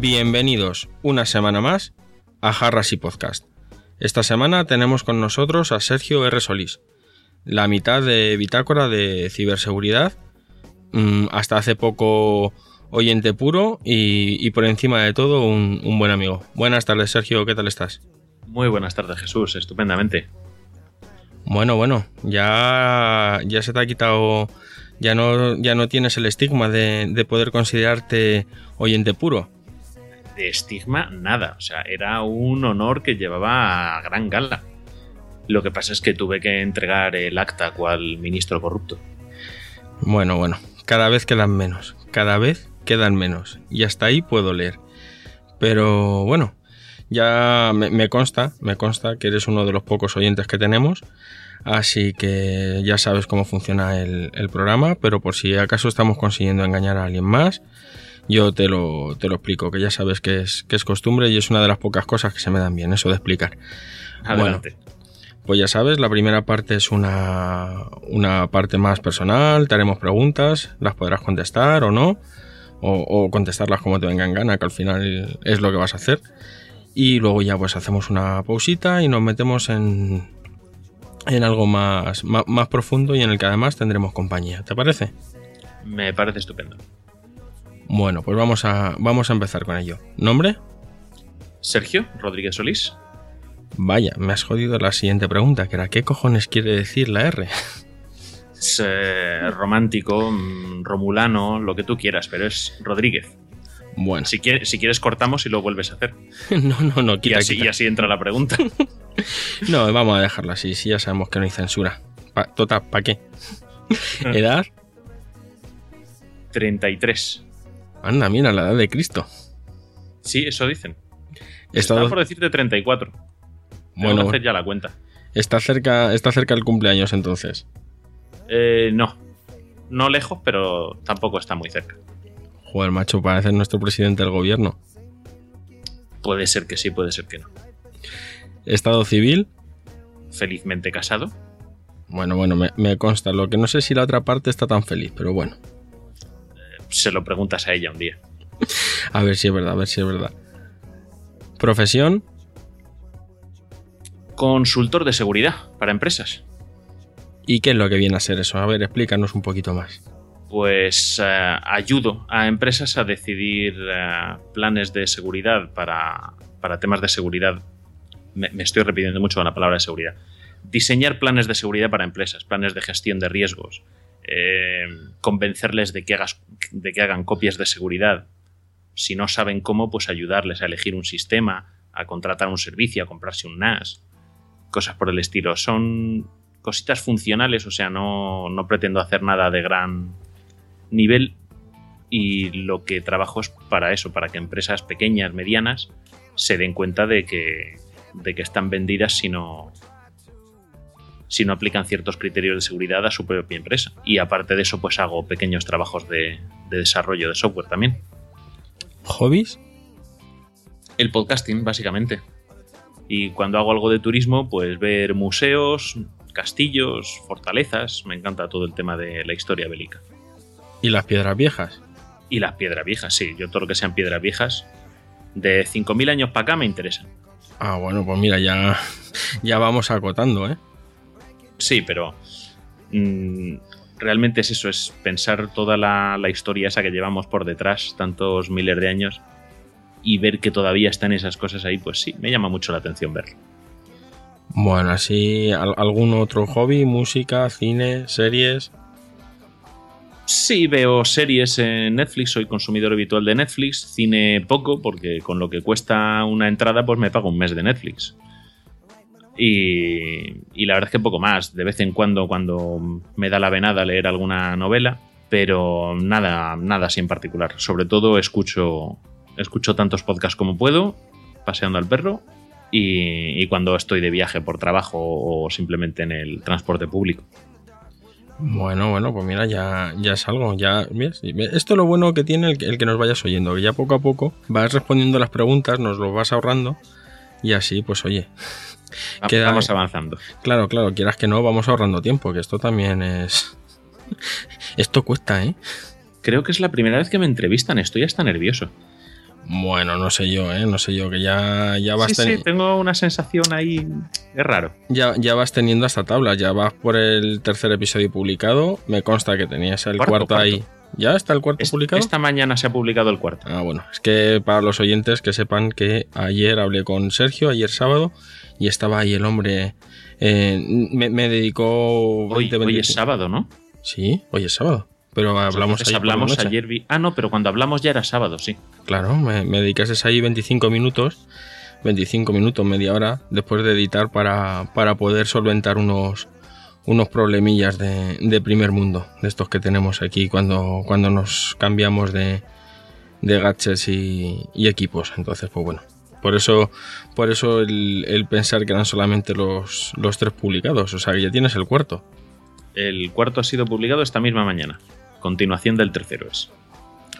Bienvenidos una semana más a Jarras y Podcast. Esta semana tenemos con nosotros a Sergio R. Solís, la mitad de Bitácora de Ciberseguridad, mm, hasta hace poco oyente puro y, y por encima de todo un, un buen amigo. Buenas tardes Sergio, ¿qué tal estás? Muy buenas tardes, Jesús, estupendamente. Bueno, bueno, ya, ya se te ha quitado, ya no, ya no tienes el estigma de, de poder considerarte oyente puro. De estigma, nada. O sea, era un honor que llevaba a gran gala. Lo que pasa es que tuve que entregar el acta cual ministro corrupto. Bueno, bueno, cada vez quedan menos, cada vez quedan menos. Y hasta ahí puedo leer. Pero bueno, ya me, consta, me consta que eres uno de los pocos oyentes que tenemos. Así que ya sabes cómo funciona el, el programa, pero por si acaso estamos consiguiendo engañar a alguien más, yo te lo, te lo explico, que ya sabes que es, que es costumbre y es una de las pocas cosas que se me dan bien, eso de explicar. Adelante. Pues ya sabes, la primera parte es una, una parte más personal, te haremos preguntas, las podrás contestar o no, o, o contestarlas como te venga en gana, que al final es lo que vas a hacer. Y luego ya pues hacemos una pausita y nos metemos en, en algo más, más, más profundo y en el que además tendremos compañía. ¿Te parece? Me parece estupendo. Bueno, pues vamos a, vamos a empezar con ello. ¿Nombre? Sergio Rodríguez Solís. Vaya, me has jodido la siguiente pregunta, que era ¿qué cojones quiere decir la R? Es eh, romántico, mm, romulano, lo que tú quieras, pero es Rodríguez. Bueno, Si, quieres, si quieres cortamos y lo vuelves a hacer. no, no, no, Y quita, así, quita. y así entra la pregunta. No, vamos a dejarlo así, si ya sabemos que no hay censura. Pa, total, ¿para qué? ¿Edad? 33. Anda, mira, la edad de Cristo. Sí, eso dicen. Estado- Estaba por decirte 34. Bueno, bueno, hacer ya la cuenta. está cerca, está cerca el cumpleaños entonces. Eh, no. No lejos, pero tampoco está muy cerca. Joder, macho, parece nuestro presidente del gobierno. Puede ser que sí, puede ser que no. Estado civil, Felizmente casado. bueno, bueno, me, me consta. Lo que no sé si la otra parte está tan feliz, pero bueno. Se lo preguntas a ella un día. A ver si es verdad, a ver si es verdad. Profesión, Consultor de seguridad para empresas. ¿y qué es lo que viene a ser eso? A ver, explícanos un poquito más. Pues eh, ayudo a empresas a decidir eh, planes de seguridad para, para temas de seguridad. Me, me estoy repitiendo mucho con la palabra de seguridad. Diseñar planes de seguridad para empresas, planes de gestión de riesgos, eh, convencerles de que, hagas, de que hagan copias de seguridad. Si no saben cómo, pues ayudarles a elegir un sistema, a contratar un servicio, a comprarse un NAS, cosas por el estilo. Son cositas funcionales, o sea, no, no pretendo hacer nada de gran nivel y lo que trabajo es para eso, para que empresas pequeñas, medianas, se den cuenta de que, de que están vendidas si no, si no aplican ciertos criterios de seguridad a su propia empresa. Y aparte de eso, pues hago pequeños trabajos de, de desarrollo de software también. ¿Hobbies? El podcasting, básicamente. Y cuando hago algo de turismo, pues ver museos, castillos, fortalezas. Me encanta todo el tema de la historia bélica. ¿Y las piedras viejas? Y las piedras viejas, sí. Yo todo lo que sean piedras viejas, de 5.000 años para acá me interesan. Ah, bueno, pues mira, ya, ya vamos acotando, ¿eh? Sí, pero mm, realmente es eso, es pensar toda la, la historia esa que llevamos por detrás, tantos miles de años, y ver que todavía están esas cosas ahí, pues sí, me llama mucho la atención verlo. Bueno, así, ¿al- ¿algún otro hobby? ¿Música, cine, series? Sí, veo series en Netflix, soy consumidor habitual de Netflix, cine poco, porque con lo que cuesta una entrada, pues me pago un mes de Netflix. Y, la verdad es que poco más. De vez en cuando, cuando me da la venada leer alguna novela, pero nada, nada así en particular. Sobre todo escucho, escucho tantos podcasts como puedo, paseando al perro y, cuando estoy de viaje por trabajo o simplemente en el transporte público. Bueno, bueno, pues mira, ya, ya es algo. Ya. Esto es lo bueno que tiene el, el que nos vayas oyendo, que ya poco a poco vas respondiendo las preguntas, nos lo vas ahorrando y así, pues oye, Queda- Vamos avanzando. claro, claro, quieras que no, vamos ahorrando tiempo, que esto también es... Esto cuesta, ¿eh? Creo que es la primera vez que me entrevistan, estoy hasta nervioso. Bueno, no sé yo, ¿eh? No sé yo, que ya, ya, vas, Sí, teni- sí, tengo una sensación ahí. Es raro. ya, ya vas teniendo hasta tablas, ya vas por el tercer episodio publicado, me consta que tenías el Cuarto, cuarto, ahí. ¿Ya está el cuarto Es- publicado? esta mañana se ha publicado el cuarto. Ah, bueno, es que para los oyentes que sepan que ayer hablé con Sergio, ayer sábado, y estaba ahí el hombre. eh, me, me dedicó. Hoy, 20, hoy 25 es sábado, ¿no? Sí, hoy es sábado. Pero hablamos ayer. hablamos ayer. vi- Ah, no, pero cuando hablamos ya era sábado, sí. Claro, me, me dedicaste ahí 25 minutos, 25 minutos, media hora, después de editar para, para poder solventar unos, unos problemillas de, de primer mundo, de estos que tenemos aquí cuando, cuando nos cambiamos de, de gadgets y, y equipos. Entonces, pues bueno, por eso, por eso el, el pensar que eran solamente los, los tres publicados, o sea que ya tienes el cuarto. El cuarto ha sido publicado esta misma mañana. Continuación del tercero es.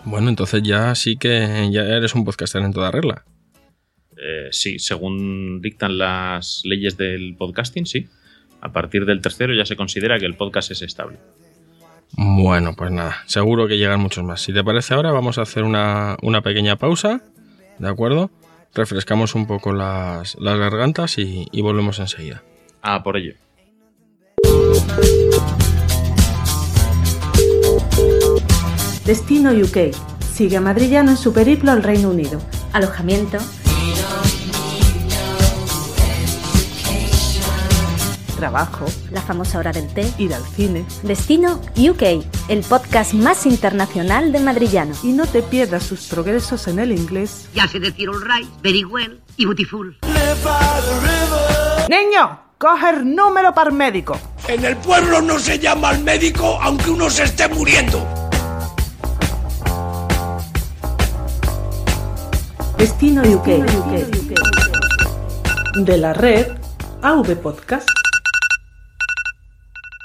Bueno, entonces ya sí que ya eres un podcaster en toda regla. Eh, sí, según dictan las leyes del podcasting, sí. A partir del tercero ya se considera que el podcast es estable. Bueno, pues nada, seguro que llegan muchos más. Si te parece ahora, vamos a hacer una, una pequeña pausa, ¿de acuerdo? Refrescamos un poco las, las gargantas y, y volvemos enseguida. Ah, por ello. Destino UK. Sigue a Madrillano en su periplo al Reino Unido. Alojamiento, Trabajo, la famosa hora del té. ir al cine. Destino UK, el podcast más internacional de Madrillano. Y no te pierdas sus progresos en el inglés. Ya sé decir all right, very well y beautiful. ¡Niño! ¡Coge el número para médico! En el pueblo no se llama al médico aunque uno se esté muriendo. Destino UK. De la red AV Podcast.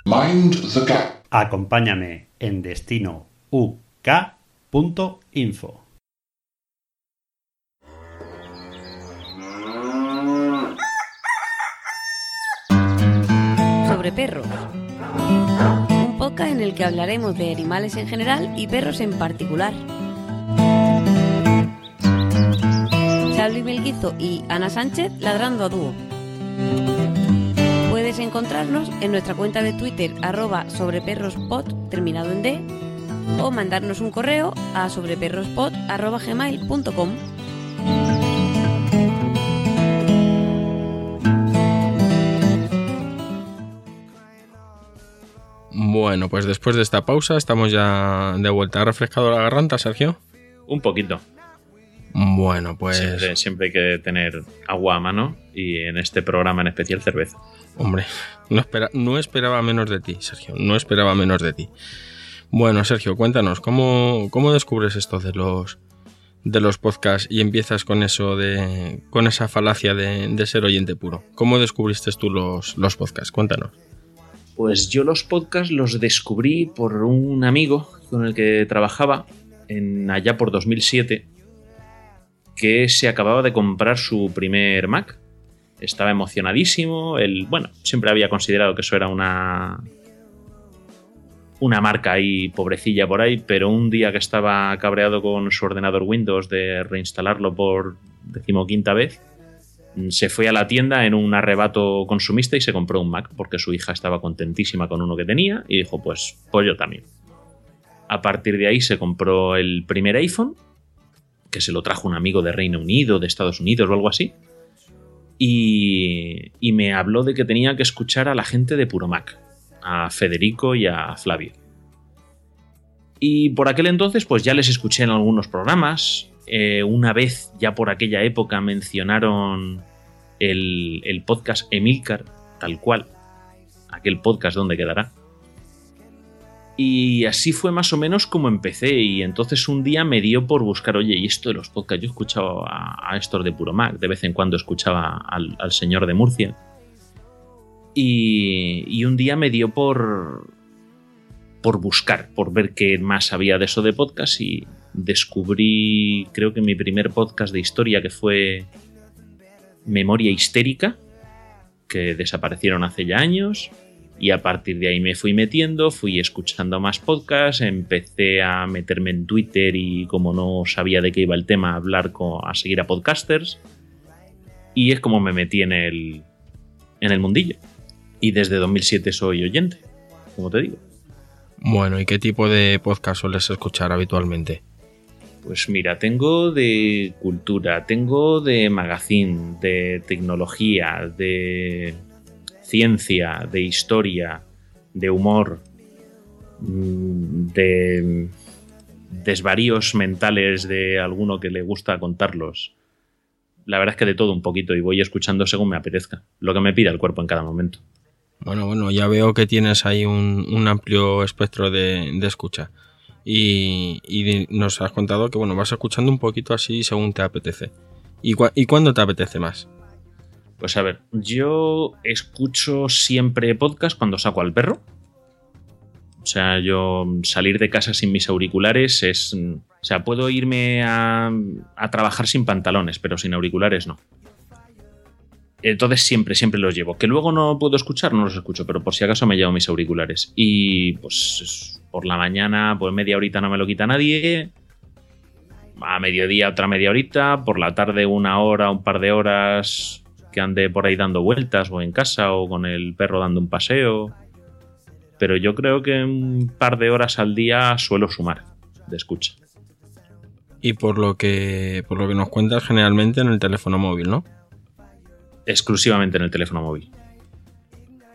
Mind the gap. Acompáñame en destino uk.info. sobre perros. Un podcast en el que hablaremos de animales en general y perros en particular. Salvi Melguizo y Ana Sánchez ladrando a dúo. Puedes encontrarnos en nuestra cuenta de Twitter arroba sobreperrospod terminado en D o mandarnos un correo a sobreperrospod arroba gmail.com. Bueno, pues después de esta pausa estamos ya de vuelta. ¿Ha refrescado la garganta, Sergio? Un poquito. Bueno, pues... Siempre, siempre hay que tener agua a mano y en este programa en especial cerveza. Hombre, no, espera, no esperaba menos de ti, Sergio. No esperaba menos de ti. Bueno, Sergio, cuéntanos, ¿cómo, cómo descubres esto de los de los podcasts y empiezas con eso de. con esa falacia de, de ser oyente puro? ¿Cómo descubriste tú los, los podcasts? Cuéntanos. Pues yo los podcasts los descubrí por un amigo con el que trabajaba en allá por 2007 que se acababa de comprar su primer Mac. Estaba emocionadísimo. Él, bueno, siempre había considerado que eso era una una marca ahí pobrecilla por ahí, pero un día que estaba cabreado con su ordenador Windows de reinstalarlo por decimoquinta vez, se fue a la tienda en un arrebato consumista y se compró un Mac porque su hija estaba contentísima con uno que tenía y dijo, pues, pues yo también. A partir de ahí se compró el primer iPhone, que se lo trajo un amigo de Reino Unido, de Estados Unidos o algo así, y, me habló de que tenía que escuchar a la gente de Puro Mac, a Federico y a Flavio. Y por aquel entonces, pues ya les escuché en algunos programas. Eh, una vez, ya por aquella época, mencionaron el, el podcast Emilcar, tal cual. Aquel podcast donde quedará. Y así fue más o menos como empecé. Y entonces un día me dio por buscar, oye, y esto de los podcasts, yo escuchaba a, a de Puro Mac, de vez en cuando escuchaba al, al señor de Murcia. Y, y, un día me dio por, por buscar, por ver qué más había de eso de podcast y descubrí, creo que mi primer podcast de historia que fue Memoria Histérica, que desaparecieron hace ya años. Y a partir de ahí me fui metiendo, fui escuchando más podcasts, empecé a meterme en Twitter y como no sabía de qué iba el tema, a hablar con, a seguir a podcasters. Y es como me metí en el, en el mundillo. Y desde 2007 soy oyente, como te digo. Bueno, ¿y qué tipo de podcast sueles escuchar habitualmente? Pues mira, tengo de cultura, tengo de magazine, de tecnología, de ciencia, de historia, de humor, mm, de desvaríos mentales de alguno que le gusta contarlos. La verdad es que de todo un poquito y voy escuchando según me apetezca, lo que me pida el cuerpo en cada momento. Bueno, bueno, ya veo que tienes ahí un, amplio espectro de, de escucha. Y, y, nos has contado que bueno, vas escuchando un poquito así según te apetece. ¿Y, ¿Y cuándo te apetece más? Pues a ver, yo escucho siempre podcast cuando saco al perro. O sea, yo salir de casa sin mis auriculares es... O sea, puedo irme a, a trabajar sin pantalones, pero sin auriculares no. Entonces siempre, siempre los llevo. Que luego no puedo escuchar, no los escucho, pero por si acaso me llevo mis auriculares. Y pues por la mañana, pues media horita no me lo quita nadie. A mediodía otra media horita. Por la tarde una hora, un par de horas que ande por ahí dando vueltas o en casa o con el perro dando un paseo. Pero yo creo que un par de horas al día suelo sumar de escucha. Y por lo que por lo que nos cuentas generalmente en el teléfono móvil, ¿no? exclusivamente en el teléfono móvil.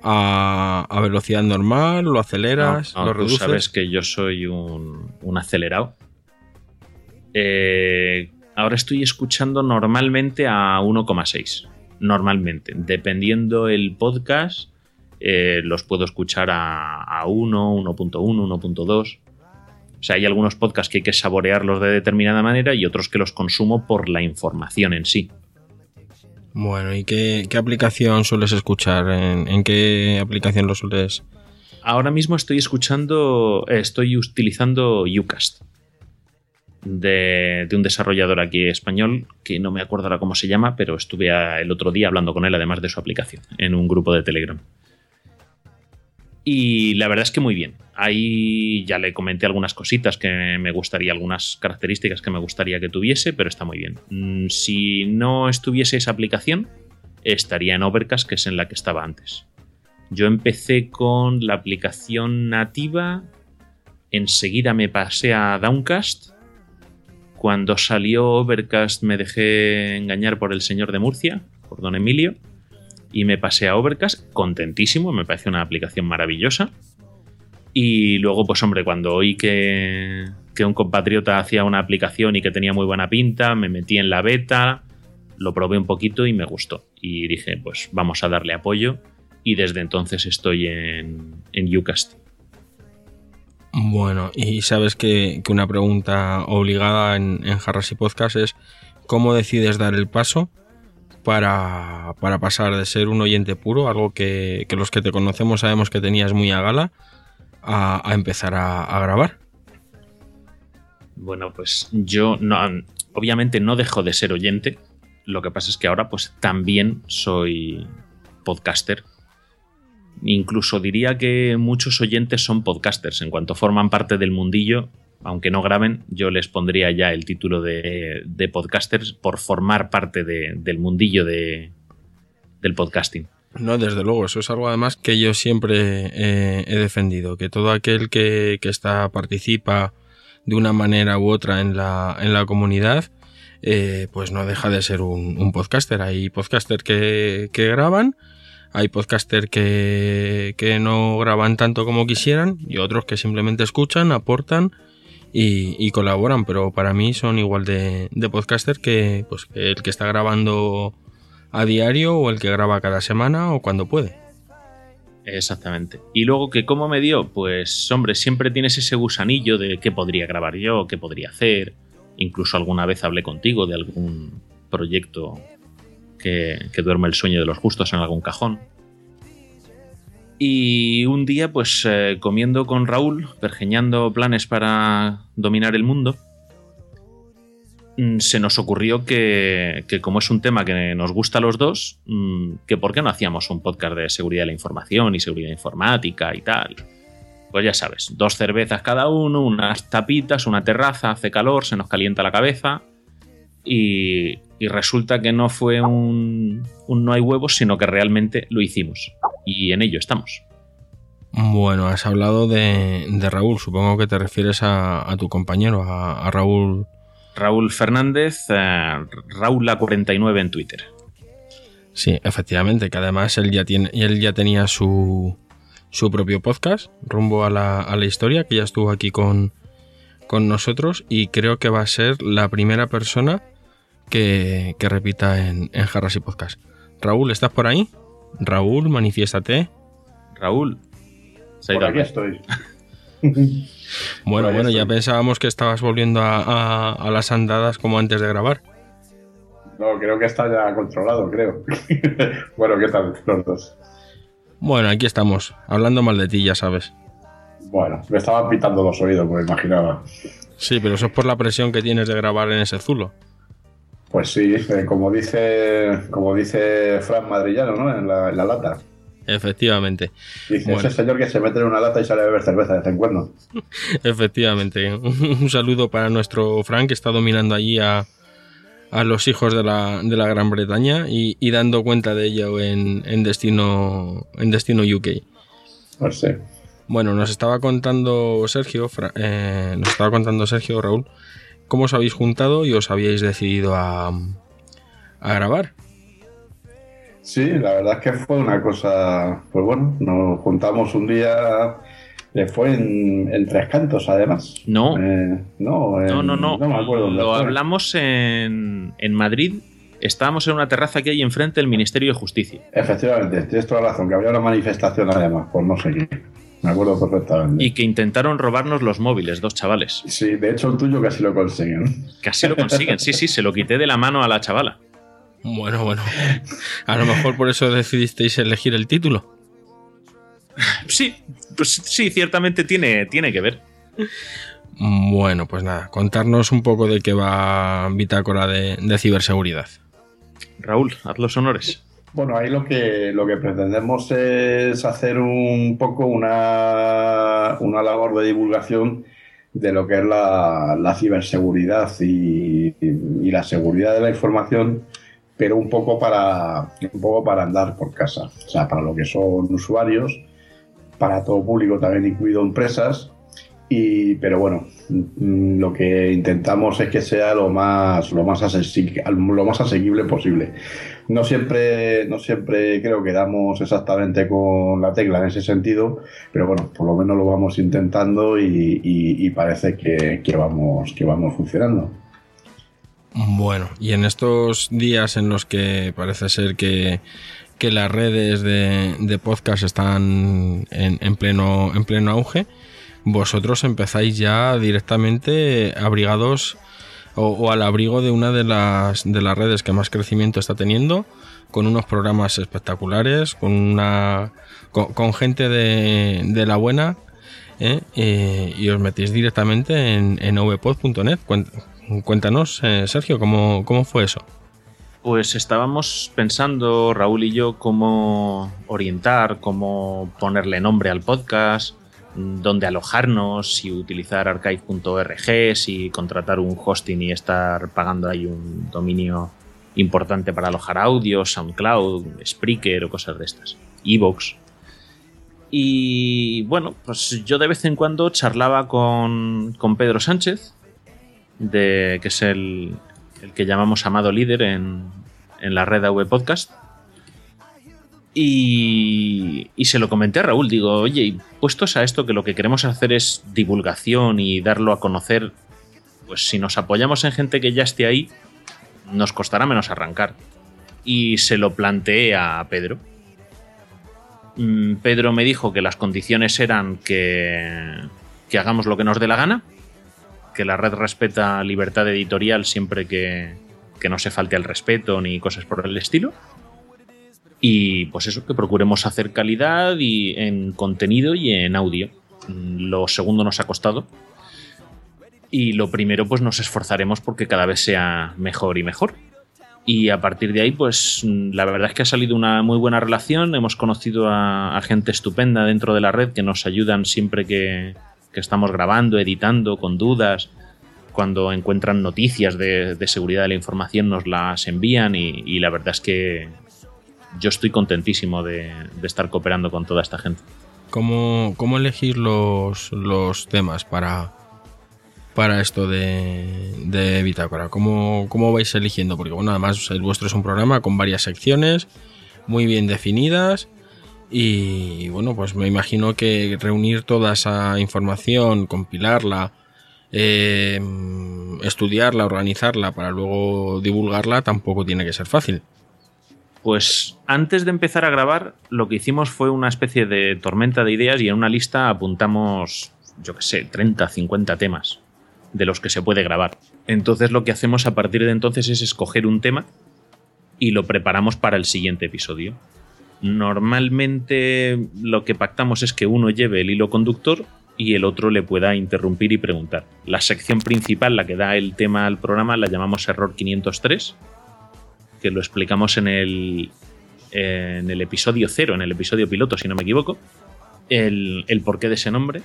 A, a velocidad normal, lo aceleras, no, no, lo reduces. Tú sabes que yo soy un, un acelerado. Eh, ahora estoy escuchando normalmente a 1,6. Normalmente. Dependiendo el podcast, eh, los puedo escuchar a, a 1, 1.1, 1.2. O sea, hay algunos podcasts que hay que saborearlos de determinada manera y otros que los consumo por la información en sí. Bueno, ¿y qué, qué aplicación sueles escuchar? ¿En, ¿En, qué aplicación lo sueles? Ahora mismo estoy escuchando, eh, estoy utilizando Ucast. De, un desarrollador aquí español que no me acuerdo ahora cómo se llama, pero estuve el otro día hablando con él, además de su aplicación, en un grupo de Telegram. Y la verdad es que muy bien. Ahí ya le comenté algunas cositas que me gustaría, algunas características que me gustaría que tuviese, pero está muy bien. Mm, si no estuviese esa aplicación, estaría en Overcast, que es en la que estaba antes. Yo empecé con la aplicación nativa, enseguida me pasé a Downcast. Cuando salió Overcast me dejé engañar por el señor de Murcia, por don Emilio y me pasé a Overcast contentísimo, me parece una aplicación maravillosa. Y luego, pues hombre, cuando oí que, un compatriota hacía una aplicación y que tenía muy buena pinta, me metí en la beta, lo probé un poquito y me gustó. Y dije, pues vamos a darle apoyo. Y desde entonces estoy en, en Ucast. Bueno, y sabes que, que una pregunta obligada en, en Jarras y Podcast es ¿cómo decides dar el paso para, para, pasar de ser un oyente puro, algo que, que, los que te conocemos sabemos que tenías muy a gala, a, empezar a, a, grabar? Bueno, pues yo no, obviamente no dejo de ser oyente. Lo que pasa es que ahora pues también soy podcaster. Incluso diría que muchos oyentes son podcasters. En cuanto forman parte del mundillo, aunque no graben, yo les pondría ya el título de, de podcasters por formar parte de, del mundillo de, del podcasting. No, desde luego, eso es algo además que yo siempre eh, he defendido, que todo aquel que, está, participa de una manera u otra en la, en la comunidad, eh, pues no deja de ser un, un podcaster. Hay podcasters que graban, hay podcasters que, que no graban tanto como quisieran y otros que simplemente escuchan, aportan y, colaboran, pero para mí son igual de, de podcaster que, pues, el que está grabando a diario o el que graba cada semana o cuando puede. Exactamente. Y luego que cómo me dio, pues hombre, siempre tienes ese gusanillo de qué podría grabar yo, qué podría hacer. Incluso alguna vez hablé contigo de algún proyecto que, duerme el sueño de los justos en algún cajón. Y un día, pues eh, comiendo con Raúl, pergeñando planes para dominar el mundo, mm, se nos ocurrió que, que como es un tema que nos gusta a los dos, mm, que por qué no hacíamos un podcast de seguridad de la información y seguridad informática y tal. Pues ya sabes, dos cervezas cada uno, unas tapitas, una terraza, hace calor, se nos calienta la cabeza y, y resulta que no fue un, un no hay huevos, sino que realmente lo hicimos. Y en ello estamos. Bueno, has hablado de, de Raúl, supongo que te refieres a, a tu compañero, a, a Raúl. Raúl Fernández, eh, Raúl la 49 en Twitter. Sí, efectivamente, que además él ya, tiene, él ya tenía su, su propio podcast, rumbo a la, a la historia, que ya estuvo aquí con, con nosotros y creo que va a ser la primera persona que, que repita en, en Jarras y Podcast. Raúl, ¿estás por ahí? Raúl, manifiéstate. Raúl, se Por aquí estoy. Bueno, Por bueno, ya pensábamos que estabas volviendo a, a- a las andadas como antes de grabar. No, creo que está ya controlado, creo. bueno, ¿qué tal los dos? Bueno, aquí estamos, hablando mal de ti, ya sabes. Bueno, me estaban pitando los oídos, me imaginaba. Sí, pero eso es por la presión que tienes de grabar en ese zulo. Pues sí, eh, como dice como dice Fran Madrillano, ¿no? En la, en la lata. Efectivamente, Dice, Bueno. ese señor que se mete en una lata y sale a beber cerveza de vez en cuando. efectivamente. Un saludo para nuestro Frank que está dominando allí a, a los hijos de la, de la Gran Bretaña y, y dando cuenta de ello en, en Destino, en Destino UK. Pues sí. Bueno, nos estaba contando Sergio, eh, nos estaba contando Sergio, Raúl, cómo os habéis juntado y os habíais decidido a, a grabar. Sí, la verdad es que fue una cosa, pues bueno, nos juntamos un día, eh, fue en, en Tres Cantos además. No. Eh, no, en- No, no, no. No me acuerdo. dónde Lo fue. hablamos en, en Madrid. Estábamos en una terraza que hay enfrente del Ministerio de Justicia. Efectivamente, tienes toda la razón, que había una manifestación además, por no sé qué. Me acuerdo perfectamente. Y que intentaron robarnos los móviles, dos chavales. Sí, de hecho el tuyo casi lo consiguen. Casi lo consiguen. Sí, sí, se lo quité de la mano a la chavala. Bueno, bueno. A lo mejor por eso decidisteis elegir el título. Sí, pues sí, ciertamente tiene, tiene que ver. Bueno, pues nada, contarnos un poco de qué va Bitácora de, de ciberseguridad. Raúl, haz los honores. Bueno, ahí lo que, lo que pretendemos es hacer un poco una, una labor de divulgación de lo que es la, la ciberseguridad y, la seguridad de la información, pero un poco para un poco para andar por casa, o sea, para lo que son usuarios, para todo público también incluido empresas. Y, pero bueno, lo que intentamos es que sea lo más, lo más, asequible, lo más asequible posible. No siempre, no siempre creo que damos exactamente con la tecla en ese sentido, pero bueno, por lo menos lo vamos intentando y, parece que, que vamos, que vamos funcionando. Bueno, y en estos días en los que parece ser que, que las redes de, de podcast están en, en pleno, en pleno auge, vosotros empezáis ya directamente abrigados o, al abrigo de una de las, de las redes que más crecimiento está teniendo, con unos programas espectaculares, con, una, con, gente de, de la buena, ¿eh? Eh, y os metéis directamente en, en ovpod.net. Cuéntanos, eh, Sergio, ¿cómo, ¿cómo fue eso? Pues estábamos pensando, Raúl y yo, cómo orientar, cómo ponerle nombre al podcast, dónde alojarnos, si utilizar archive.org, si contratar un hosting y estar pagando ahí un dominio importante para alojar audio, SoundCloud, Spreaker o cosas de estas, Evox. Y bueno, pues yo de vez en cuando charlaba con, con Pedro Sánchez, de, que es el, el que llamamos amado líder en, en la red AV Podcast. Y, y se lo comenté a Raúl, digo, oye, puestos a esto que lo que queremos hacer es divulgación y darlo a conocer, pues si nos apoyamos en gente que ya esté ahí, nos costará menos arrancar. Y se lo planteé a Pedro. Mm, Pedro me dijo que las condiciones eran que, que hagamos lo que nos dé la gana, que la red respeta libertad editorial siempre que, que no se falte al respeto ni cosas por el estilo. Y pues eso, que procuremos hacer calidad y en contenido y en audio. Mm, Lo segundo nos ha costado. Y lo primero, pues nos esforzaremos porque cada vez sea mejor y mejor. Y a partir de ahí, pues mm, la verdad es que ha salido una muy buena relación. Hemos conocido a, gente estupenda dentro de la red que nos ayudan siempre que, que estamos grabando, editando, con dudas. Cuando encuentran noticias de, de seguridad de la información, nos las envían. Y la verdad es que yo estoy contentísimo de, estar cooperando con toda esta gente. ¿Cómo, cómo elegir los, los temas para, esto de, de Bitácora? ¿Cómo, ¿Cómo vais eligiendo? Porque bueno, además el vuestro es un programa con varias secciones muy bien definidas y bueno, pues me imagino que reunir toda esa información, compilarla, eh, estudiarla, organizarla para luego divulgarla tampoco tiene que ser fácil. Pues antes de empezar a grabar, lo que hicimos fue una especie de tormenta de ideas y en una lista apuntamos, yo qué sé, 30, 50 temas de los que se puede grabar. Entonces lo que hacemos a partir de entonces es escoger un tema y lo preparamos para el siguiente episodio. Normalmente lo que pactamos es que uno lleve el hilo conductor y el otro le pueda interrumpir y preguntar. La sección principal, la que da el tema al programa, la llamamos Error 503 que lo explicamos en el, en el episodio cero, en el episodio piloto, si no me equivoco, el, el porqué de ese nombre.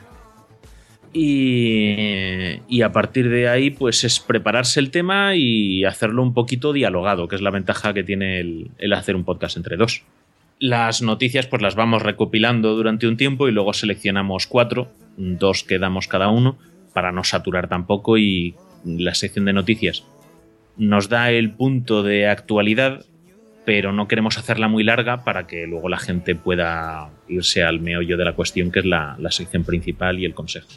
Y, y, a partir de ahí, pues es prepararse el tema y hacerlo un poquito dialogado, que es la ventaja que tiene el, el, hacer un podcast entre dos. Las noticias, pues las vamos recopilando durante un tiempo y luego seleccionamos cuatro, dos que damos cada uno, para no saturar tampoco. Y la sección de noticias nos da el punto de actualidad, pero no queremos hacerla muy larga para que luego la gente pueda irse al meollo de la cuestión, que es la, sección principal y el consejo.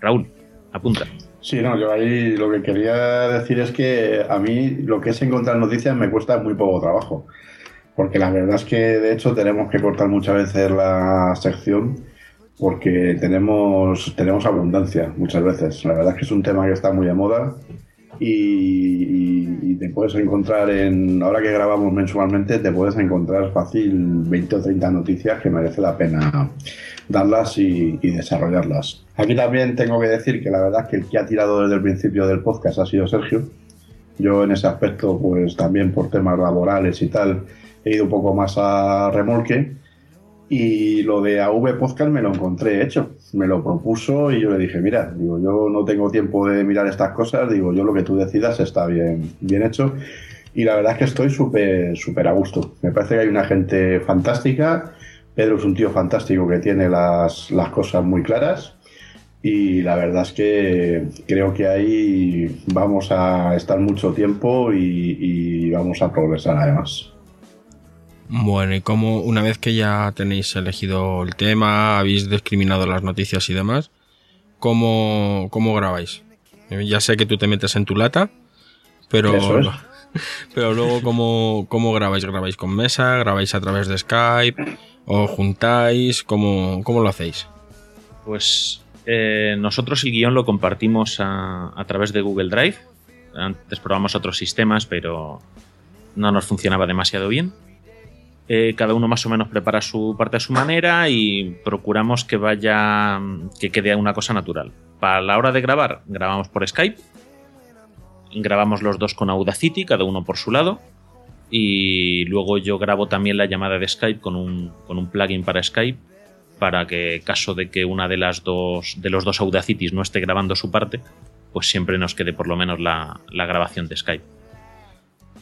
Raúl, apunta. Sí, no, yo ahí lo que quería decir es que a mí lo que es encontrar noticias me cuesta muy poco trabajo. Porque la verdad es que de hecho tenemos que cortar muchas veces la sección porque tenemos, tenemos abundancia muchas veces. La verdad es que es un tema que está muy de moda y, te puedes encontrar en, ahora que grabamos mensualmente, te puedes encontrar fácil 20 o 30 noticias que merece la pena darlas y, y, desarrollarlas. Aquí también tengo que decir que la verdad es que el que ha tirado desde el principio del podcast ha sido Sergio. Yo en ese aspecto, pues también por temas laborales y tal, he ido un poco más a remolque y lo de AV Podcast me lo encontré hecho. Me lo propuso y yo le dije, mira, digo, yo no tengo tiempo de mirar estas cosas, digo, yo lo que tú decidas está bien, bien hecho. Y la verdad es que estoy súper, súper a gusto. Me parece que hay una gente fantástica. Pedro es un tío fantástico que tiene las, las cosas muy claras. Y la verdad es que creo que ahí vamos a estar mucho tiempo y, y vamos a progresar además. Bueno, y como una vez que ya tenéis elegido el tema, habéis discriminado las noticias y demás, ¿cómo, cómo grabáis? Ya sé que tú te metes en tu lata, pero, es. pero luego ¿cómo, ¿cómo grabáis? ¿Grabáis con mesa? ¿Grabáis a través de Skype? ¿O juntáis? ¿Cómo, cómo lo hacéis? Pues eh, nosotros el guion lo compartimos a, a través de Google Drive. Antes probamos otros sistemas, pero no nos funcionaba demasiado bien. Eh, cada uno más o menos prepara su parte a su manera y procuramos que vaya, que quede una cosa natural. Para la hora de grabar, grabamos por Skype, grabamos los dos con Audacity, cada uno por su lado, y luego yo grabo también la llamada de Skype con un, con un plugin para Skype, para que caso de que una de las dos, de los dos Audacities no esté grabando su parte, pues siempre nos quede por lo menos la, la grabación de Skype.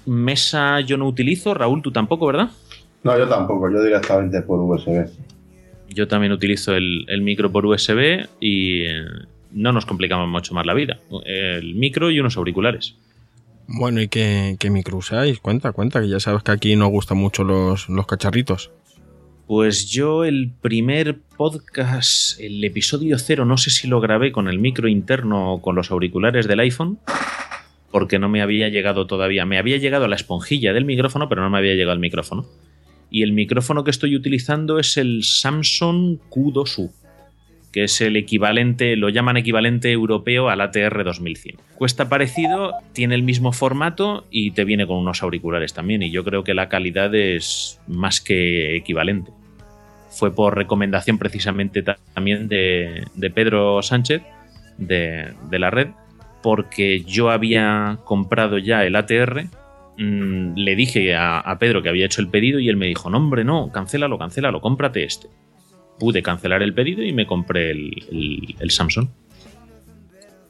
Mesa yo no utilizo, Raúl, tú tampoco, ¿verdad? No, yo tampoco, yo directamente por USB. Yo también utilizo el, el micro por USB y eh, no nos complicamos mucho más la vida. El micro y unos auriculares. Bueno, ¿y qué, qué micro usáis? Cuenta, cuenta, que ya sabes que aquí nos gustan mucho los, los cacharritos. Pues yo el primer podcast, el episodio cero, no sé si lo grabé con el micro interno o con los auriculares del iPhone, porque no me había llegado todavía. Me había llegado la esponjilla del micrófono, pero no me había llegado el micrófono. Y el micrófono que estoy utilizando es el Samsung Q2U, que es el equivalente, lo llaman equivalente europeo al ATR 2100. Cuesta parecido, tiene el mismo formato y te viene con unos auriculares también. Y yo creo que la calidad es más que equivalente. Fue por recomendación precisamente también de, de Pedro Sánchez de, de la red, porque yo había comprado ya el ATR Mm, le dije a, Pedro que había hecho el pedido y él me dijo, no hombre, no, cancélalo, cancélalo, cómprate este. Pude cancelar el pedido y me compré el, Samsung.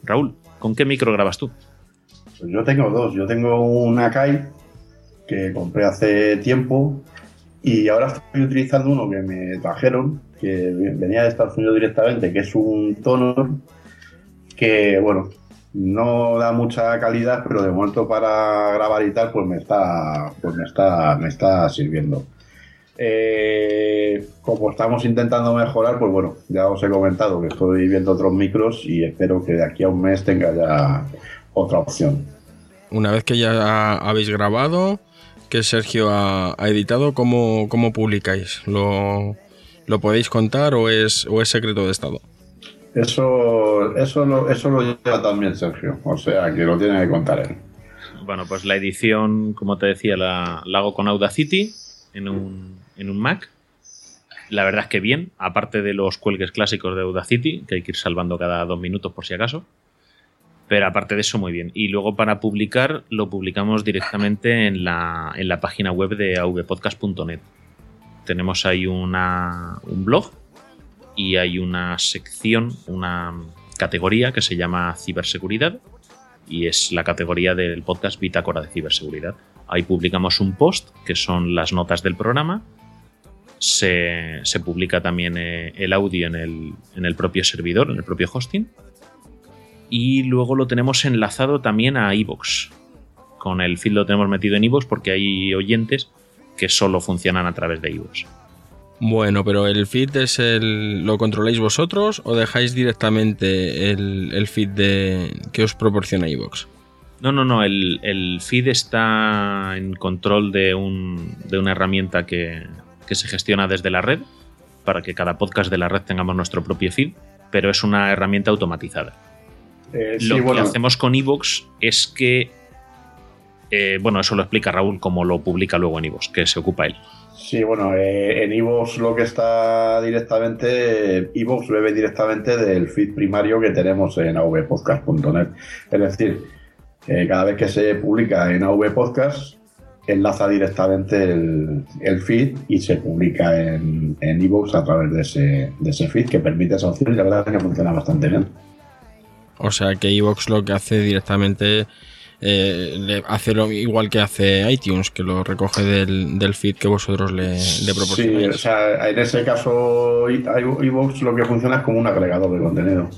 Raúl, ¿con qué micro grabas tú? Pues yo tengo dos. Yo tengo un Akai que compré hace tiempo y ahora estoy utilizando uno que me trajeron, que venía de Estados Unidos directamente, que es un Tonor que, bueno, no da mucha calidad, pero de momento para grabar y tal, pues me está, pues me está, me está sirviendo. Eh, como estamos intentando mejorar, pues bueno, ya os he comentado que estoy viendo otros micros y espero que de aquí a un mes tenga ya otra opción. Una vez que ya habéis grabado, que Sergio ha, editado, ¿cómo, ¿cómo, publicáis? ¿Lo, ¿Lo podéis contar o es, o es secreto de Estado? Eso, eso, lo, eso lo lleva también Sergio, o sea que lo tiene que contar él. Bueno, pues la edición, como te decía, la, hago con Audacity en un, en un Mac. La verdad es que bien, aparte de los cuelgues clásicos de Audacity, que hay que ir salvando cada dos minutos por si acaso. Pero aparte de eso, muy bien. Y luego para publicar, lo publicamos directamente en la, en la página web de avpodcast.net. Tenemos ahí una, un blog y hay una sección, una categoría que se llama ciberseguridad y es la categoría del podcast Bitácora de Ciberseguridad. Ahí publicamos un post que son las notas del programa. Se, publica también eh, el audio en el, en el propio servidor, en el propio hosting. Y luego lo tenemos enlazado también a iVoox. Con el feed lo tenemos metido en iVoox porque hay oyentes que solo funcionan a través de iVoox. Bueno, pero el feed es el. ¿Lo controláis vosotros o dejáis directamente el, feed de, que os proporciona iVoox? No, no, no. El, feed está en control de, un, de una herramienta que, se gestiona desde la red para que cada podcast de la red tengamos nuestro propio feed, pero es una herramienta automatizada. Eh, lo que hacemos con iVoox es que. Eh, bueno, eso lo explica Raúl como lo publica luego en iVoox, que se ocupa él. Sí, bueno, eh, en Evox lo que está directamente, Evox bebe directamente del feed primario que tenemos en avpodcast.net. Es decir, cada vez que se publica en avpodcast, enlaza directamente el, feed y se publica en Evox a través de ese, de ese feed que permite esa opción y la verdad es que funciona bastante bien. O sea que Evox lo que hace directamente eh, hace lo igual que hace iTunes, que lo recoge del, feed que vosotros le, le proporcionáis. Sí, o sea, en ese caso iVoox lo que funciona es como un agregador de contenido.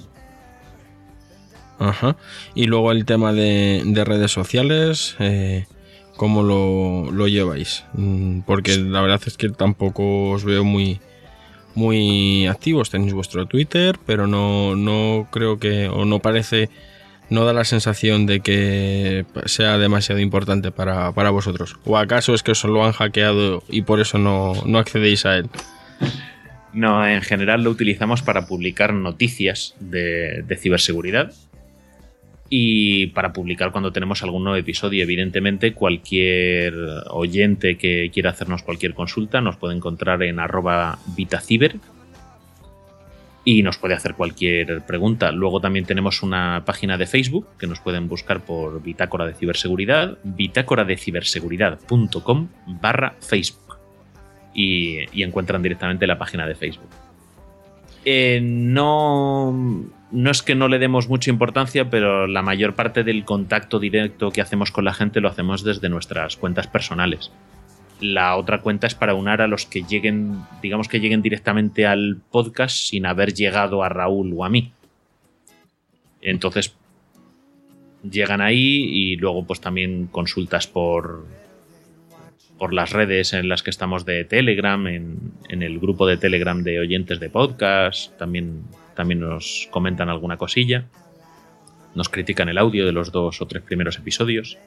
Ajá. Y luego el tema de, redes sociales, eh, ¿cómo lo, lleváis? Mm, porque la verdad es que tampoco os veo muy, muy activos. Tenéis vuestro Twitter, pero no, no creo que, o no parece no da la sensación de que sea demasiado importante para, vosotros. ¿O acaso es que os lo han hackeado y por eso no, accedéis a él? No, en general lo utilizamos para publicar noticias de, ciberseguridad y para publicar cuando tenemos algún nuevo episodio. Evidentemente, cualquier oyente que quiera hacernos cualquier consulta nos puede encontrar en arroba vitaciber y nos puede hacer cualquier pregunta. Luego también tenemos una página de Facebook que nos pueden buscar por Bitácora de Ciberseguridad, bitácoradeciberseguridad.com barra Facebook y, encuentran directamente la página de Facebook. Eh, no, no es que no le demos mucha importancia, pero la mayor parte del contacto directo que hacemos con la gente lo hacemos desde nuestras cuentas personales. La otra cuenta es para unar a los que lleguen, digamos que lleguen directamente al podcast sin haber llegado a Raúl o a mí. Entonces, llegan ahí y luego pues también consultas por, por las redes en las que estamos de Telegram, en, el grupo de Telegram de oyentes de podcast, también, también nos comentan alguna cosilla, nos critican el audio de los dos o tres primeros episodios.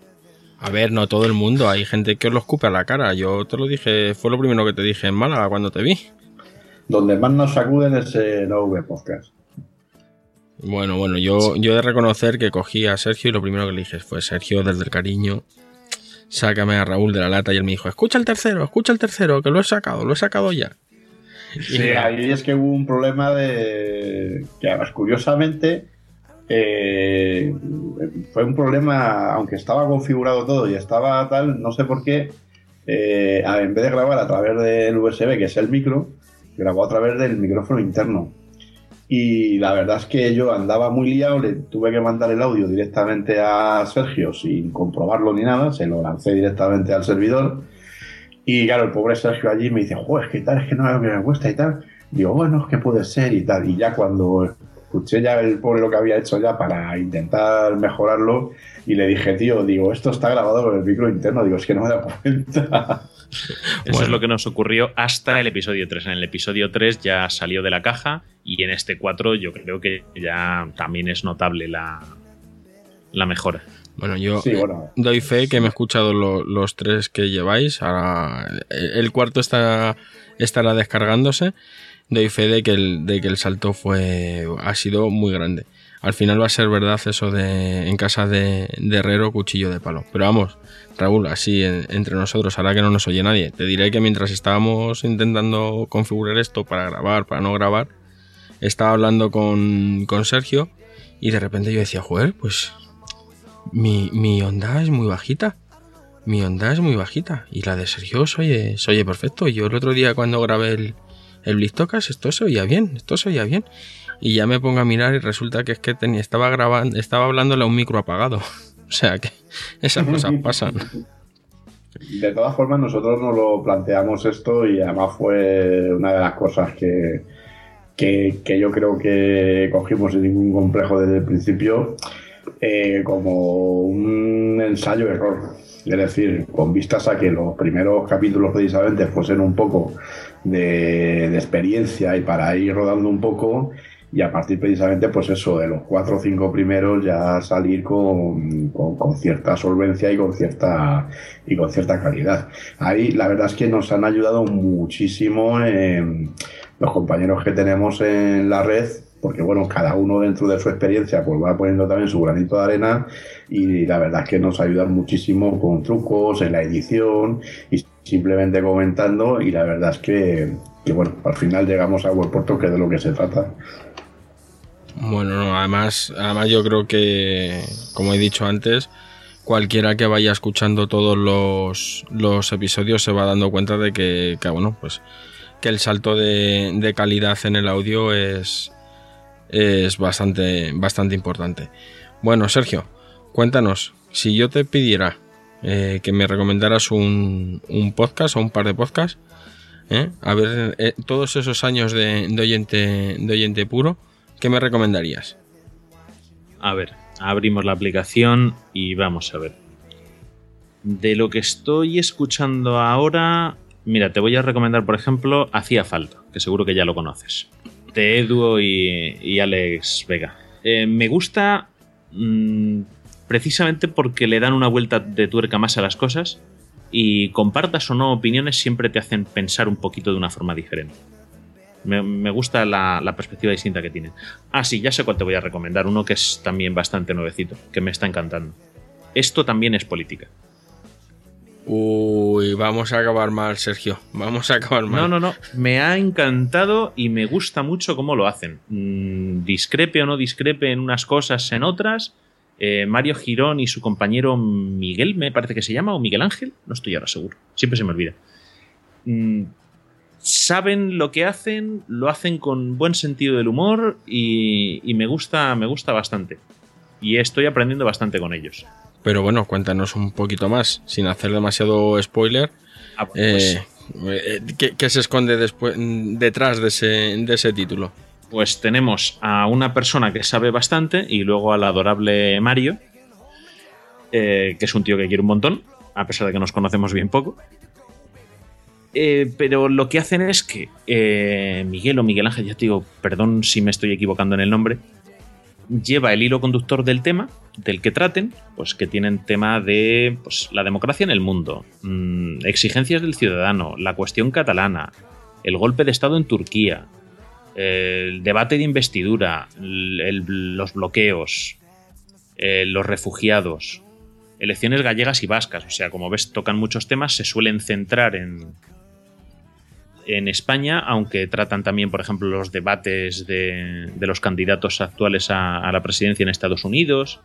A ver, no todo el mundo. Hay gente que os lo escupe a la cara. Yo te lo dije, fue lo primero que te dije en Málaga cuando te vi. Donde más nos sacuden es en OV Podcast. Bueno, bueno, yo, yo he de reconocer que cogí a Sergio y lo primero que le dije fue, Sergio, desde el cariño, sácame a Raúl de la lata y él me dijo, escucha el tercero, escucha el tercero, que lo he sacado, lo he sacado ya. Sí, ahí es que hubo un problema de... que además, curiosamente, eh, fue un problema, aunque estaba configurado todo y estaba tal, no sé por qué, eh, en vez de grabar a través del USB, que es el micro, grabó a través del micrófono interno. Y la verdad es que yo andaba muy liado, le tuve que mandar el audio directamente a Sergio sin comprobarlo ni nada, se lo lancé directamente al servidor. Y claro, el pobre Sergio allí me dice, joder, es que tal, es que no es lo que me cuesta y tal. Digo, bueno, es que puede ser y tal. Y ya cuando escuché ya el pobre lo que había hecho ya para intentar mejorarlo, y le dije, tío, digo, esto está grabado con el micro interno, digo, es que no me da cuenta. Eso es lo que nos ocurrió hasta el episodio 3. En el episodio 3 ya salió de la caja y en este 4 yo creo que ya también es notable la, la mejora. Bueno, yo doy fe que me he escuchado los tres que lleváis. Ahora, el cuarto está, estará descargándose. Doy fe de que el, de que el salto fue, ha sido muy grande. Al final va a ser verdad eso de en casa de, Herrero, cuchillo de palo. Pero vamos, Raúl, así entre nosotros, ahora que no nos oye nadie, te diré que mientras estábamos intentando configurar esto para grabar, para no grabar, estaba hablando con, Sergio y de repente yo decía, joder, pues mi, mi, onda es muy bajita. Mi onda es muy bajita. Y la de Sergio se oye, se oye perfecto. Yo el otro día cuando grabé el, el Blistocas, esto se oía bien, esto se oía bien. Y ya me pongo a mirar y resulta que es que tenía, estaba grabando, estaba hablándole a un micro apagado. O sea que esas cosas pasan. De todas formas, nosotros nos lo planteamos esto y además fue una de las cosas que, que, yo creo que cogimos sin ningún complejo desde el principio eh, como un ensayo-error. Es decir, con vistas a que los primeros capítulos precisamente fuesen un poco de, experiencia y para ir rodando un poco y a partir precisamente, pues eso, de los cuatro o cinco primeros ya salir con, con, cierta solvencia y con cierta y con cierta calidad. Ahí la verdad es que nos han ayudado muchísimo los compañeros que tenemos en la red, porque bueno, cada uno dentro de su experiencia pues va poniendo también su granito de arena y la verdad es que nos ayudan muchísimo con trucos en la edición y simplemente comentando y la verdad es que, que bueno, al final llegamos a buen puerto que es de lo que se trata. Bueno, además, además yo creo que, como he dicho antes, cualquiera que vaya escuchando todos los, episodios se va dando cuenta de que, bueno, pues que el salto de, calidad en el audio es, es bastante, bastante importante. Bueno, Sergio, cuéntanos, si yo te pidiera eh, que me recomendaras un, podcast o un par de podcasts, ¿eh? a ver, eh, todos esos años de, oyente, de oyente puro, ¿Qué me recomendarías? A ver, abrimos la aplicación y vamos a ver. De lo que estoy escuchando ahora, mira, te voy a recomendar, por ejemplo, Hacía Falta, que seguro que ya lo conoces. De Edu y, Alex Vega. Me gusta mm, precisamente porque le dan una vuelta de tuerca más a las cosas y compartas o no opiniones siempre te hacen pensar un poquito de una forma diferente. Me, gusta la, perspectiva distinta que tiene. Ah, sí, ya sé cuál te voy a recomendar. Uno que es también bastante nuevecito, que me está encantando. Esto también es política. Uy, vamos a acabar mal, Sergio. Vamos a acabar mal. No, no, no. Me ha encantado y me gusta mucho cómo lo hacen. Mm, discrepe o no discrepe en unas cosas, en otras. Eh, Mario Girón y su compañero Miguel, me parece que se llama, o Miguel Ángel, no estoy ahora seguro. Siempre se me olvida. Mm, saben lo que hacen, lo hacen con buen sentido del humor y, me gusta, me gusta bastante. Y estoy aprendiendo bastante con ellos. Pero bueno, cuéntanos un poquito más, sin hacer demasiado spoiler. Ah, pues, eh, eh, ¿qué, se esconde después, detrás de ese, de ese título? Pues tenemos a una persona que sabe bastante y luego al adorable Mario, eh, que es un tío que quiere un montón, a pesar de que nos conocemos bien poco. Eh, pero lo que hacen es que eh, Miguel o Miguel Ángel, ya te digo, perdón si me estoy equivocando en el nombre, lleva el hilo conductor del tema del que traten, pues que tienen tema de pues, la democracia en el mundo, mm, exigencias del ciudadano, la cuestión catalana, el golpe de Estado en Turquía, el debate de investidura, los bloqueos, eh, los refugiados, elecciones gallegas y vascas. O sea, como ves, tocan muchos temas, se suelen centrar en, en España, aunque tratan también, por ejemplo, los debates de, los candidatos actuales a, la presidencia en Estados Unidos.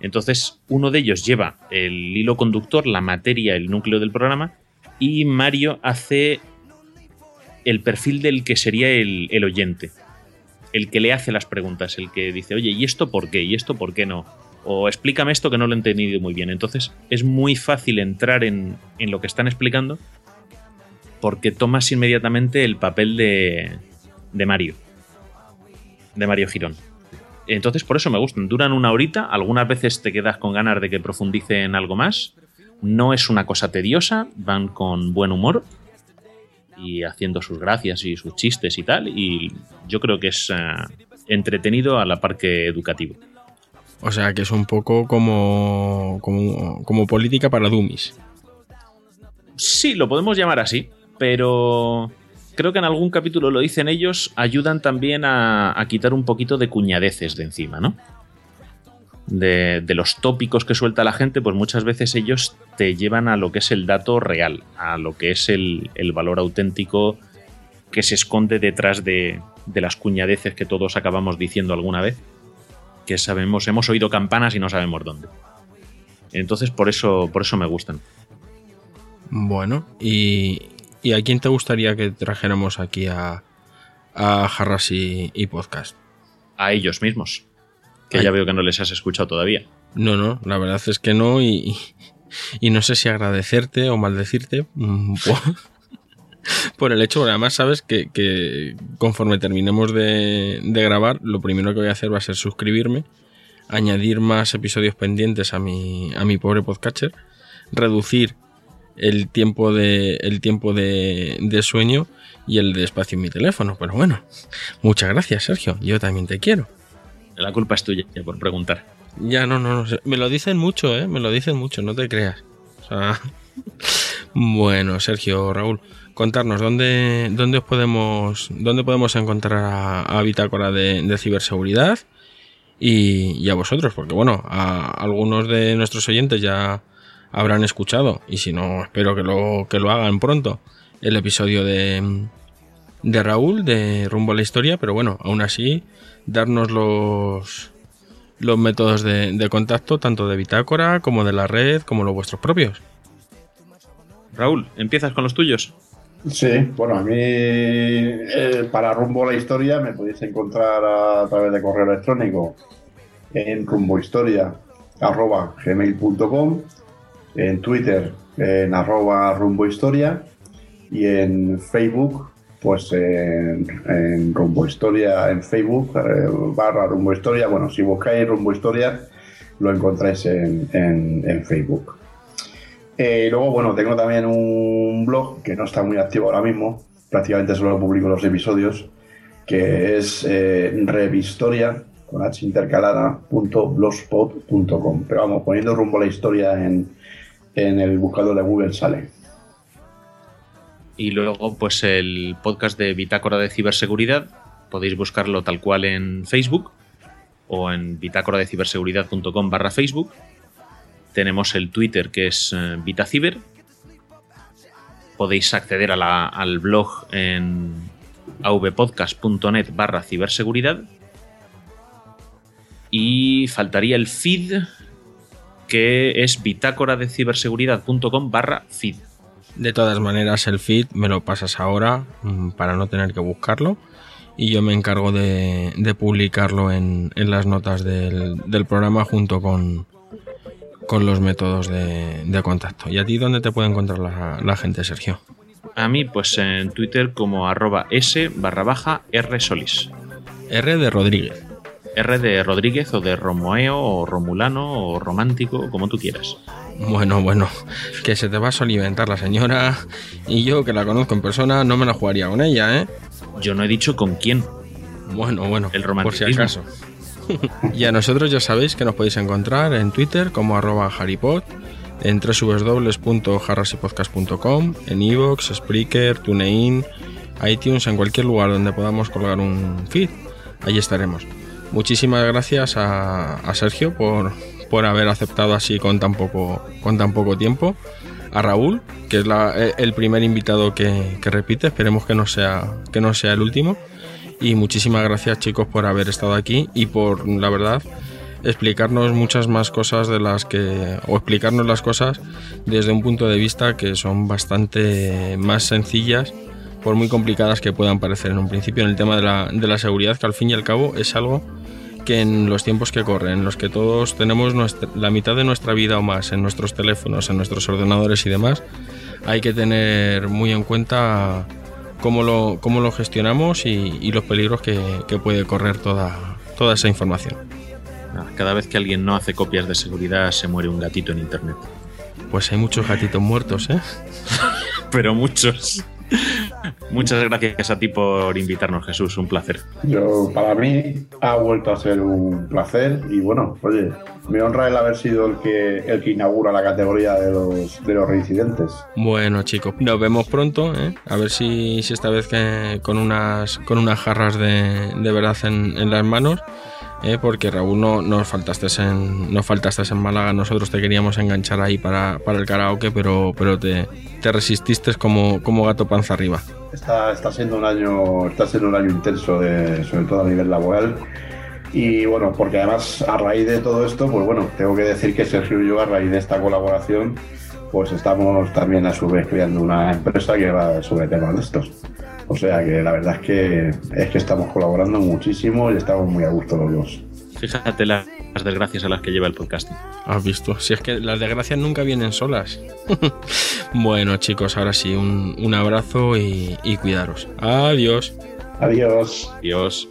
Entonces, uno de ellos lleva el hilo conductor, la materia, el núcleo del programa, y Mario hace el perfil del que sería el, el oyente, el que le hace las preguntas, el que dice, oye, ¿y esto por qué? ¿Y esto por qué no? O explícame esto que no lo he entendido muy bien. Entonces, es muy fácil entrar en, en lo que están explicando porque tomas inmediatamente el papel de, de Mario. De Mario Girón. Entonces, por eso me gustan. Duran una horita, algunas veces te quedas con ganas de que profundicen algo más. No es una cosa tediosa, van con buen humor y haciendo sus gracias y sus chistes y tal. Y yo creo que es eh, entretenido a la par que educativo. O sea, que es un poco como, como, como política para dummies. Sí, lo podemos llamar así pero creo que en algún capítulo lo dicen ellos, ayudan también a, quitar un poquito de cuñadeces de encima, ¿no? De, los tópicos que suelta la gente, pues muchas veces ellos te llevan a lo que es el dato real, a lo que es el, valor auténtico que se esconde detrás de, de, las cuñadeces que todos acabamos diciendo alguna vez, que sabemos, hemos oído campanas y no sabemos dónde. Entonces por eso, por eso me gustan. Bueno, y, ¿Y a quién te gustaría que trajéramos aquí a, a Jarras y, Podcast? A ellos mismos. Que ya veo que no les has escuchado todavía. No, no, la verdad es que no. Y, no sé si agradecerte o maldecirte mm, por, el hecho, porque además sabes que, conforme terminemos de, de, grabar, lo primero que voy a hacer va a ser suscribirme, añadir más episodios pendientes a mi, a mi pobre podcatcher, reducir el tiempo de, el tiempo de, sueño y el de espacio en mi teléfono. Pero bueno, muchas gracias, Sergio. Yo también te quiero. La culpa es tuya por preguntar. Ya, no, no, no. Me lo dicen mucho, ¿eh? Me lo dicen mucho, no te creas. bueno, Sergio, Raúl, contarnos dónde, dónde os podemos, dónde podemos encontrar a, Bitácora de, ciberseguridad y, y, a vosotros, porque bueno, a algunos de nuestros oyentes ya habrán escuchado, y si no, espero que lo, que lo hagan pronto, el episodio de, de Raúl, de Rumbo a la Historia, pero bueno, aún así, darnos los, los métodos de, contacto, tanto de Bitácora como de la red, como los vuestros propios. Raúl, ¿empiezas con los tuyos? Sí, bueno, a mí eh, para Rumbo a la Historia me podéis encontrar a, través de correo electrónico en rumbohistoria.gmail.com en Twitter en arroba rumbo historia y en Facebook pues en, rumbo historia en Facebook eh, barra rumbo historia. Bueno si buscáis rumbo historia lo encontráis en, en, Facebook. Eh, luego bueno tengo también un blog que no está muy activo ahora mismo. Prácticamente solo publico los episodios que es eh, revistoria con h intercalada punto pero vamos poniendo rumbo a la historia en en el buscador de Google sale. Y luego, pues el podcast de Bitácora de Ciberseguridad, podéis buscarlo tal cual en Facebook o en bitácoradeciberseguridad.com barra Facebook. Tenemos el Twitter que es eh, Vitaciber. Podéis acceder al blog en avpodcast.net barra ciberseguridad. Y faltaría el feed que es bitácora de ciberseguridad.com barra feed. De todas maneras, el feed me lo pasas ahora mm, para no tener que buscarlo y yo me encargo de, publicarlo en, las notas del, programa junto con, con los métodos de, contacto. ¿Y a ti dónde te puede encontrar la, gente, Sergio? A mí, pues en Twitter como arroba s barra baja r solis. R de Rodríguez. R de Rodríguez o de Romoeo o Romulano o Romántico, como tú quieras. Bueno, bueno, que se te va a solimentar la señora y yo que la conozco en persona no me la jugaría con ella, ¿eh? Yo no he dicho con quién. Bueno, bueno, el por si acaso. y a nosotros ya sabéis que nos podéis encontrar en Twitter como arroba harrypod, en www.harrasypodcast.com, en iVoox, Spreaker, TuneIn, iTunes, en cualquier lugar donde podamos colgar un feed. Allí estaremos. Muchísimas gracias a, Sergio por, por haber aceptado así con tan poco, con tan poco tiempo. A Raúl, que es eh, el primer invitado que, que repite, esperemos que no, sea, que no sea el último. Y muchísimas gracias chicos por haber estado aquí y por, la verdad, explicarnos muchas más cosas de las que, o explicarnos las cosas desde un punto de vista que son bastante más sencillas, por muy complicadas que puedan parecer en un principio, en el tema de la, de la seguridad, que al fin y al cabo es algo que en los tiempos que corren, en los que todos tenemos nuestra- la mitad de nuestra vida o más en nuestros teléfonos, en nuestros ordenadores y demás, hay que tener muy en cuenta cómo lo, cómo lo gestionamos y, y los peligros que, que puede correr toda, toda esa información. Nada, Cada vez que alguien no hace copias de seguridad se muere un gatito en internet. Pues hay muchos gatitos muertos, ¿eh? Pero muchos. Muchas gracias a ti por invitarnos, Jesús. Un placer. Yo, para mí ha vuelto a ser un placer y bueno, oye, me honra el haber sido el que, el que inaugura la categoría de los, de los reincidentes. Bueno, chicos, nos vemos pronto, ¿eh? A ver si, si esta vez que con unas con unas jarras de, de verdad en, en las manos, ¿eh? porque Raúl no nos faltaste en nos faltaste en Málaga, nosotros te queríamos enganchar ahí para, para el karaoke, pero pero te, te resististe como, como gato panza arriba. Está, está siendo un año, está siendo un año intenso, de, sobre todo a nivel laboral. Y bueno, porque además a raíz de todo esto, pues bueno, tengo que decir que Sergio y yo a raíz de esta colaboración, pues estamos también a su vez creando una empresa que va sobre temas de estos. O sea que la verdad es que es que estamos colaborando muchísimo y estamos muy a gusto los dos. Fíjate las desgracias a las que lleva el podcasting. Has visto, si es que las desgracias nunca vienen solas. bueno, chicos, ahora sí, un, un abrazo y, y cuidaros. Adiós. Adiós. Adiós.